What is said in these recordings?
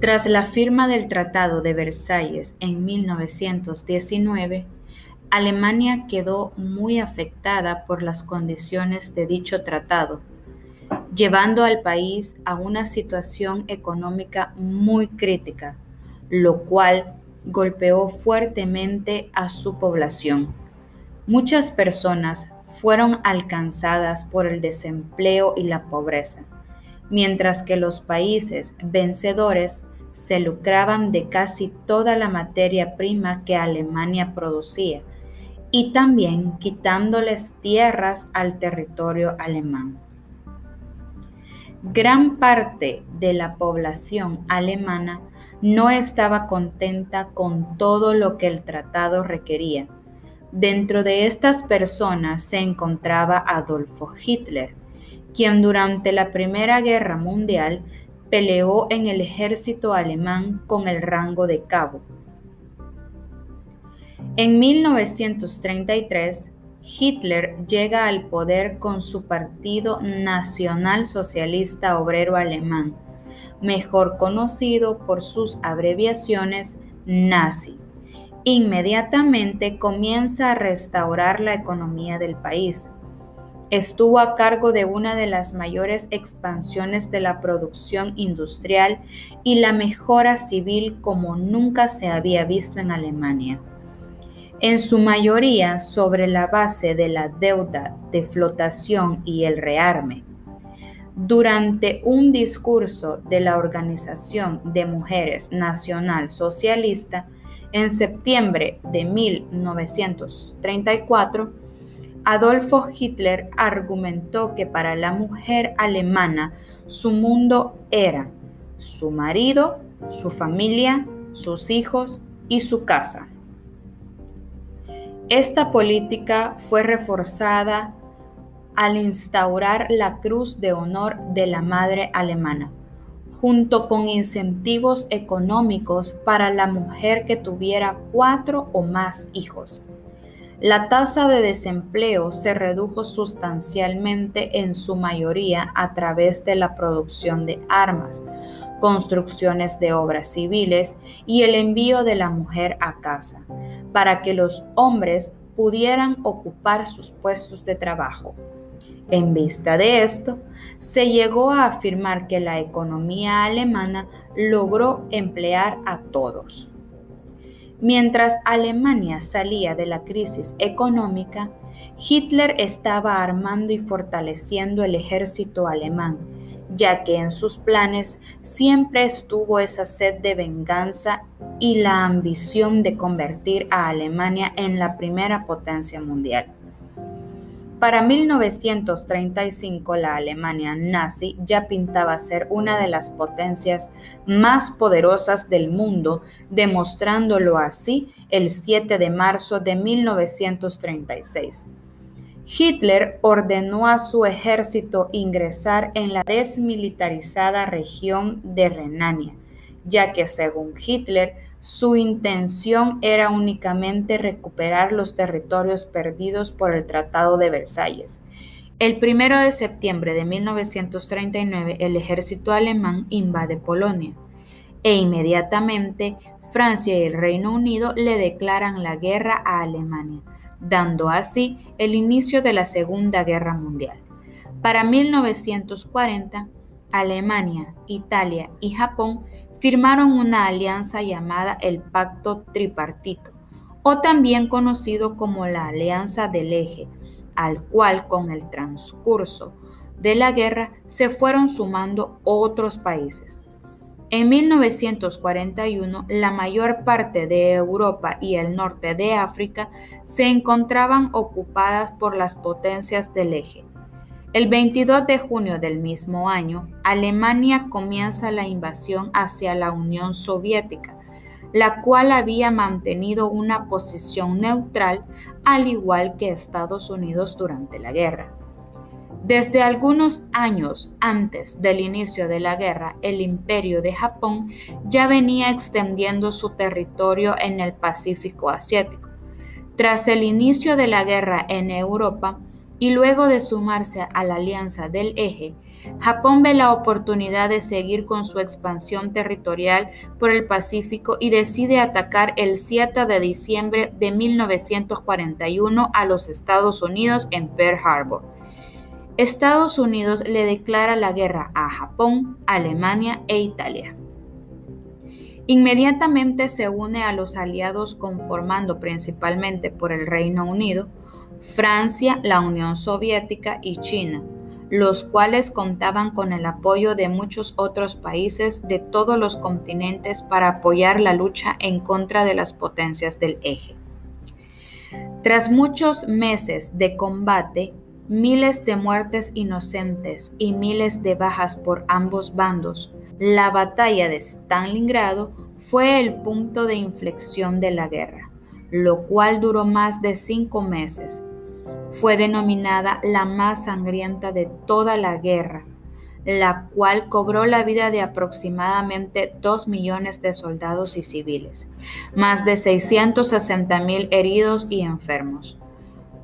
Tras la firma del Tratado de Versalles en 1919, Alemania quedó muy afectada por las condiciones de dicho tratado, llevando al país a una situación económica muy crítica, lo cual golpeó fuertemente a su población. Muchas personas fueron alcanzadas por el desempleo y la pobreza, mientras que los países vencedores se lucraban de casi toda la materia prima que Alemania producía y también quitándoles tierras al territorio alemán. Gran parte de la población alemana no estaba contenta con todo lo que el tratado requería. Dentro de estas personas se encontraba Adolfo Hitler, quien durante la Primera Guerra Mundial peleó en el ejército alemán con el rango de cabo. En 1933, Hitler llega al poder con su Partido Nacional Socialista Obrero Alemán, mejor conocido por sus abreviaciones nazi. Inmediatamente comienza a restaurar la economía del país. Estuvo a cargo de una de las mayores expansiones de la producción industrial y la mejora civil como nunca se había visto en Alemania en su mayoría sobre la base de la deuda de flotación y el rearme. Durante un discurso de la Organización de Mujeres Nacional Socialista en septiembre de 1934, Adolfo Hitler argumentó que para la mujer alemana su mundo era su marido, su familia, sus hijos y su casa. Esta política fue reforzada al instaurar la Cruz de Honor de la Madre Alemana, junto con incentivos económicos para la mujer que tuviera cuatro o más hijos. La tasa de desempleo se redujo sustancialmente en su mayoría a través de la producción de armas, construcciones de obras civiles y el envío de la mujer a casa para que los hombres pudieran ocupar sus puestos de trabajo. En vista de esto, se llegó a afirmar que la economía alemana logró emplear a todos. Mientras Alemania salía de la crisis económica, Hitler estaba armando y fortaleciendo el ejército alemán ya que en sus planes siempre estuvo esa sed de venganza y la ambición de convertir a Alemania en la primera potencia mundial. Para 1935 la Alemania nazi ya pintaba ser una de las potencias más poderosas del mundo, demostrándolo así el 7 de marzo de 1936. Hitler ordenó a su ejército ingresar en la desmilitarizada región de Renania, ya que según Hitler su intención era únicamente recuperar los territorios perdidos por el Tratado de Versalles. El 1 de septiembre de 1939 el ejército alemán invade Polonia e inmediatamente Francia y el Reino Unido le declaran la guerra a Alemania dando así el inicio de la Segunda Guerra Mundial. Para 1940, Alemania, Italia y Japón firmaron una alianza llamada el Pacto Tripartito, o también conocido como la Alianza del Eje, al cual con el transcurso de la guerra se fueron sumando otros países. En 1941, la mayor parte de Europa y el norte de África se encontraban ocupadas por las potencias del eje. El 22 de junio del mismo año, Alemania comienza la invasión hacia la Unión Soviética, la cual había mantenido una posición neutral al igual que Estados Unidos durante la guerra. Desde algunos años antes del inicio de la guerra, el imperio de Japón ya venía extendiendo su territorio en el Pacífico asiático. Tras el inicio de la guerra en Europa, y luego de sumarse a la Alianza del Eje, Japón ve la oportunidad de seguir con su expansión territorial por el Pacífico y decide atacar el 7 de diciembre de 1941 a los Estados Unidos en Pearl Harbor. Estados Unidos le declara la guerra a Japón, Alemania e Italia. Inmediatamente se une a los aliados conformando principalmente por el Reino Unido, Francia, la Unión Soviética y China, los cuales contaban con el apoyo de muchos otros países de todos los continentes para apoyar la lucha en contra de las potencias del eje. Tras muchos meses de combate, miles de muertes inocentes y miles de bajas por ambos bandos, la batalla de Stalingrado fue el punto de inflexión de la guerra, lo cual duró más de cinco meses. Fue denominada la más sangrienta de toda la guerra, la cual cobró la vida de aproximadamente 2 millones de soldados y civiles, más de 660 mil heridos y enfermos.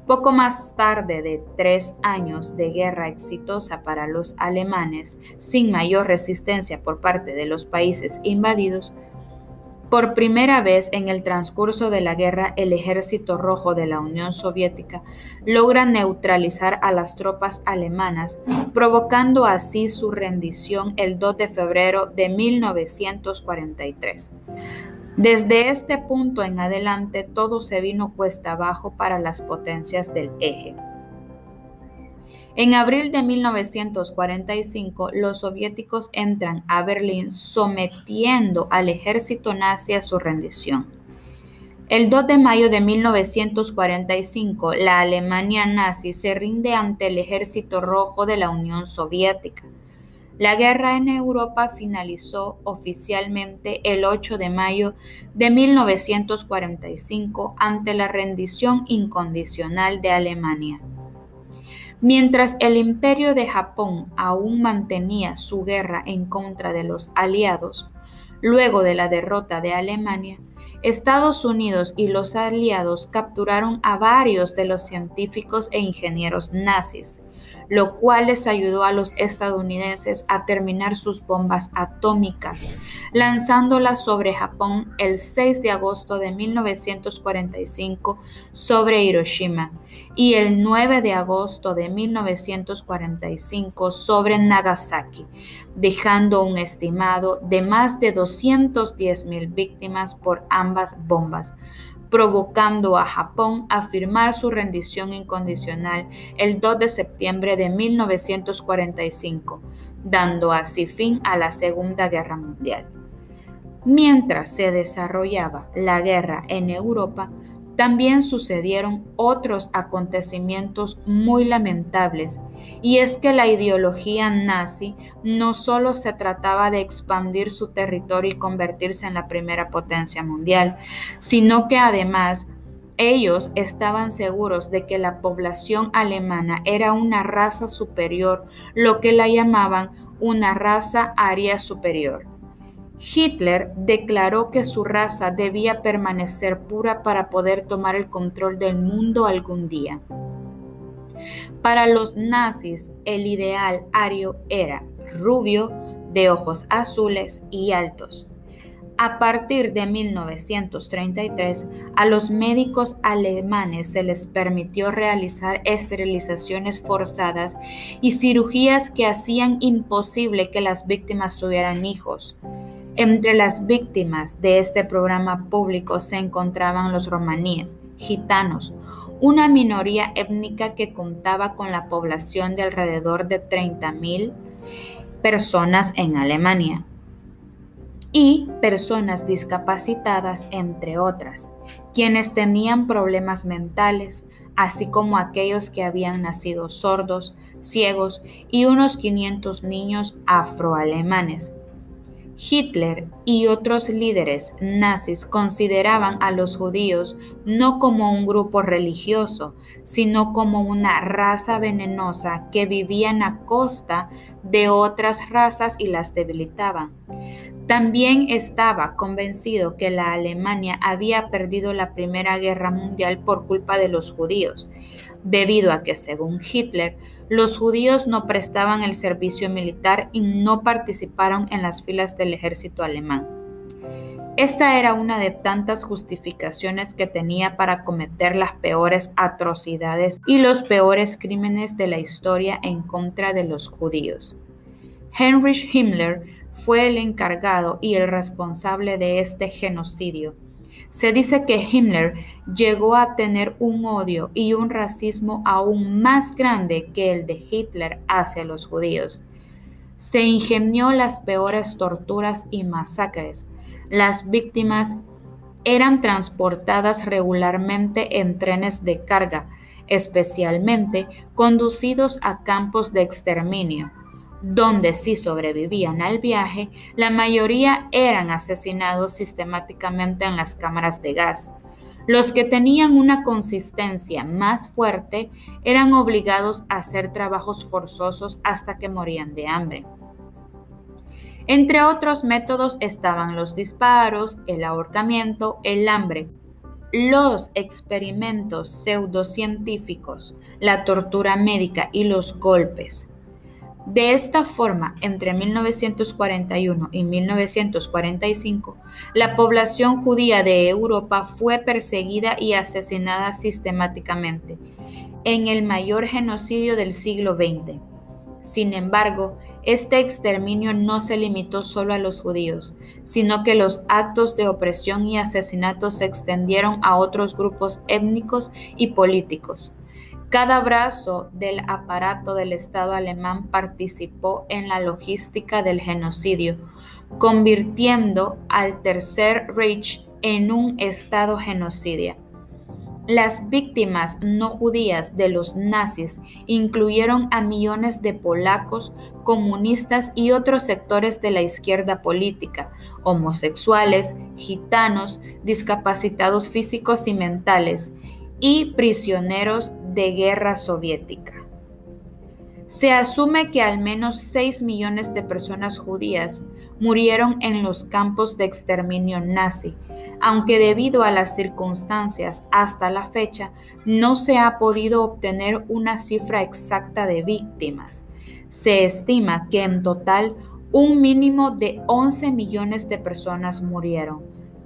Poco más tarde de tres años de guerra exitosa para los alemanes, sin mayor resistencia por parte de los países invadidos, por primera vez en el transcurso de la guerra, el Ejército Rojo de la Unión Soviética logra neutralizar a las tropas alemanas, provocando así su rendición el 2 de febrero de 1943. Desde este punto en adelante todo se vino cuesta abajo para las potencias del eje. En abril de 1945, los soviéticos entran a Berlín sometiendo al ejército nazi a su rendición. El 2 de mayo de 1945, la Alemania nazi se rinde ante el ejército rojo de la Unión Soviética. La guerra en Europa finalizó oficialmente el 8 de mayo de 1945 ante la rendición incondicional de Alemania. Mientras el imperio de Japón aún mantenía su guerra en contra de los aliados, luego de la derrota de Alemania, Estados Unidos y los aliados capturaron a varios de los científicos e ingenieros nazis, lo cual les ayudó a los estadounidenses a terminar sus bombas atómicas, lanzándolas sobre Japón el 6 de agosto de 1945 sobre Hiroshima y el 9 de agosto de 1945 sobre Nagasaki, dejando un estimado de más de 210 mil víctimas por ambas bombas, provocando a Japón a firmar su rendición incondicional el 2 de septiembre de 1945, dando así fin a la Segunda Guerra Mundial. Mientras se desarrollaba la guerra en Europa, también sucedieron otros acontecimientos muy lamentables, y es que la ideología nazi no solo se trataba de expandir su territorio y convertirse en la primera potencia mundial, sino que además ellos estaban seguros de que la población alemana era una raza superior, lo que la llamaban una raza aria superior. Hitler declaró que su raza debía permanecer pura para poder tomar el control del mundo algún día. Para los nazis, el ideal ario era rubio, de ojos azules y altos. A partir de 1933, a los médicos alemanes se les permitió realizar esterilizaciones forzadas y cirugías que hacían imposible que las víctimas tuvieran hijos. Entre las víctimas de este programa público se encontraban los romaníes, gitanos, una minoría étnica que contaba con la población de alrededor de 30.000 personas en Alemania, y personas discapacitadas, entre otras, quienes tenían problemas mentales, así como aquellos que habían nacido sordos, ciegos y unos 500 niños afroalemanes Hitler y otros líderes nazis consideraban a los judíos no como un grupo religioso, sino como una raza venenosa que vivían a costa de otras razas y las debilitaban. También estaba convencido que la Alemania había perdido la Primera Guerra Mundial por culpa de los judíos, debido a que, según Hitler, los judíos no prestaban el servicio militar y no participaron en las filas del ejército alemán. Esta era una de tantas justificaciones que tenía para cometer las peores atrocidades y los peores crímenes de la historia en contra de los judíos. Heinrich Himmler fue el encargado y el responsable de este genocidio. Se dice que Himmler llegó a tener un odio y un racismo aún más grande que el de Hitler hacia los judíos. Se ingenió las peores torturas y masacres, las víctimas eran transportadas regularmente en trenes de carga, especialmente conducidos a campos de exterminio, donde si sobrevivían al viaje, la mayoría eran asesinados sistemáticamente en las cámaras de gas. Los que tenían una consistencia más fuerte eran obligados a hacer trabajos forzosos hasta que morían de hambre. Entre otros métodos estaban los disparos, el ahorcamiento, el hambre, los experimentos pseudocientíficos, la tortura médica y los golpes. De esta forma, entre 1941 y 1945, la población judía de Europa fue perseguida y asesinada sistemáticamente, en el mayor genocidio del siglo XX. Sin embargo, este exterminio no se limitó solo a los judíos, sino que los actos de opresión y asesinato se extendieron a otros grupos étnicos y políticos. Cada brazo del aparato del Estado alemán participó en la logística del genocidio, convirtiendo al Tercer Reich en un Estado genocidio. Las víctimas no judías de los nazis incluyeron a millones de polacos, comunistas y otros sectores de la izquierda política, homosexuales, gitanos, discapacitados físicos y mentales, y prisioneros de guerra soviética. Se asume que al menos 6 millones de personas judías murieron en los campos de exterminio nazi, aunque debido a las circunstancias hasta la fecha no se ha podido obtener una cifra exacta de víctimas. Se estima que en total un mínimo de 11 millones de personas murieron.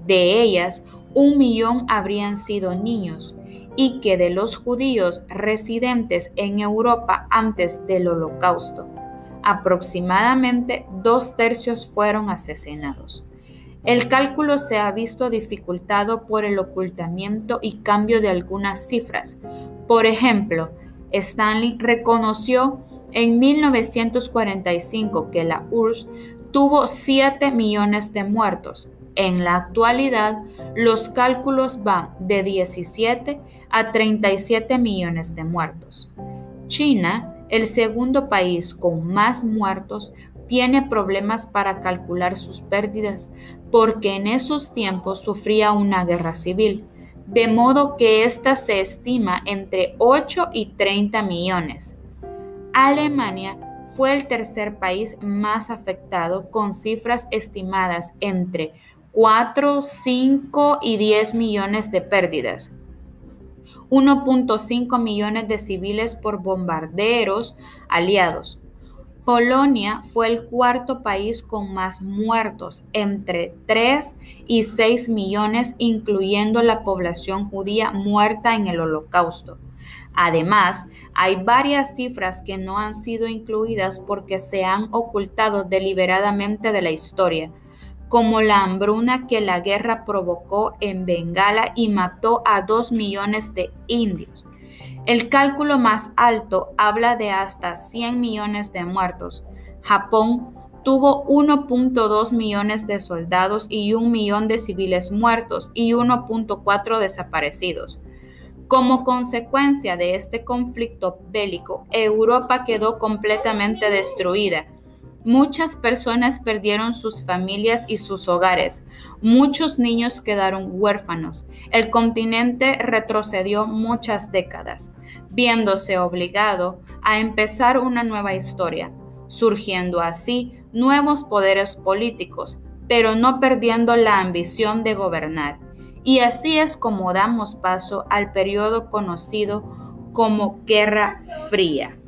De ellas, un millón habrían sido niños y que de los judíos residentes en Europa antes del holocausto, aproximadamente dos tercios fueron asesinados. El cálculo se ha visto dificultado por el ocultamiento y cambio de algunas cifras. Por ejemplo, Stanley reconoció en 1945 que la URSS tuvo 7 millones de muertos. En la actualidad, los cálculos van de 17 a 37 millones de muertos. China, el segundo país con más muertos, tiene problemas para calcular sus pérdidas porque en esos tiempos sufría una guerra civil, de modo que ésta se estima entre 8 y 30 millones. Alemania fue el tercer país más afectado con cifras estimadas entre 4, 5 y 10 millones de pérdidas. 1.5 millones de civiles por bombarderos aliados, Polonia fue el cuarto país con más muertos, entre 3 y 6 millones, incluyendo la población judía muerta en el holocausto. Además, hay varias cifras que no han sido incluidas porque se han ocultado deliberadamente de la historia, como la hambruna que la guerra provocó en Bengala y mató a 2 millones de indios el cálculo más alto habla de hasta 100 millones de muertos. Japón tuvo 1.2 millones de soldados y un millón de civiles muertos y 1.4 desaparecidos. Como consecuencia de este conflicto bélico, Europa quedó completamente destruida Muchas personas perdieron sus familias y sus hogares. Muchos niños quedaron huérfanos. El continente retrocedió muchas décadas, viéndose obligado a empezar una nueva historia, surgiendo así nuevos poderes políticos, pero no perdiendo la ambición de gobernar. Y así es como damos paso al periodo conocido como Guerra Fría.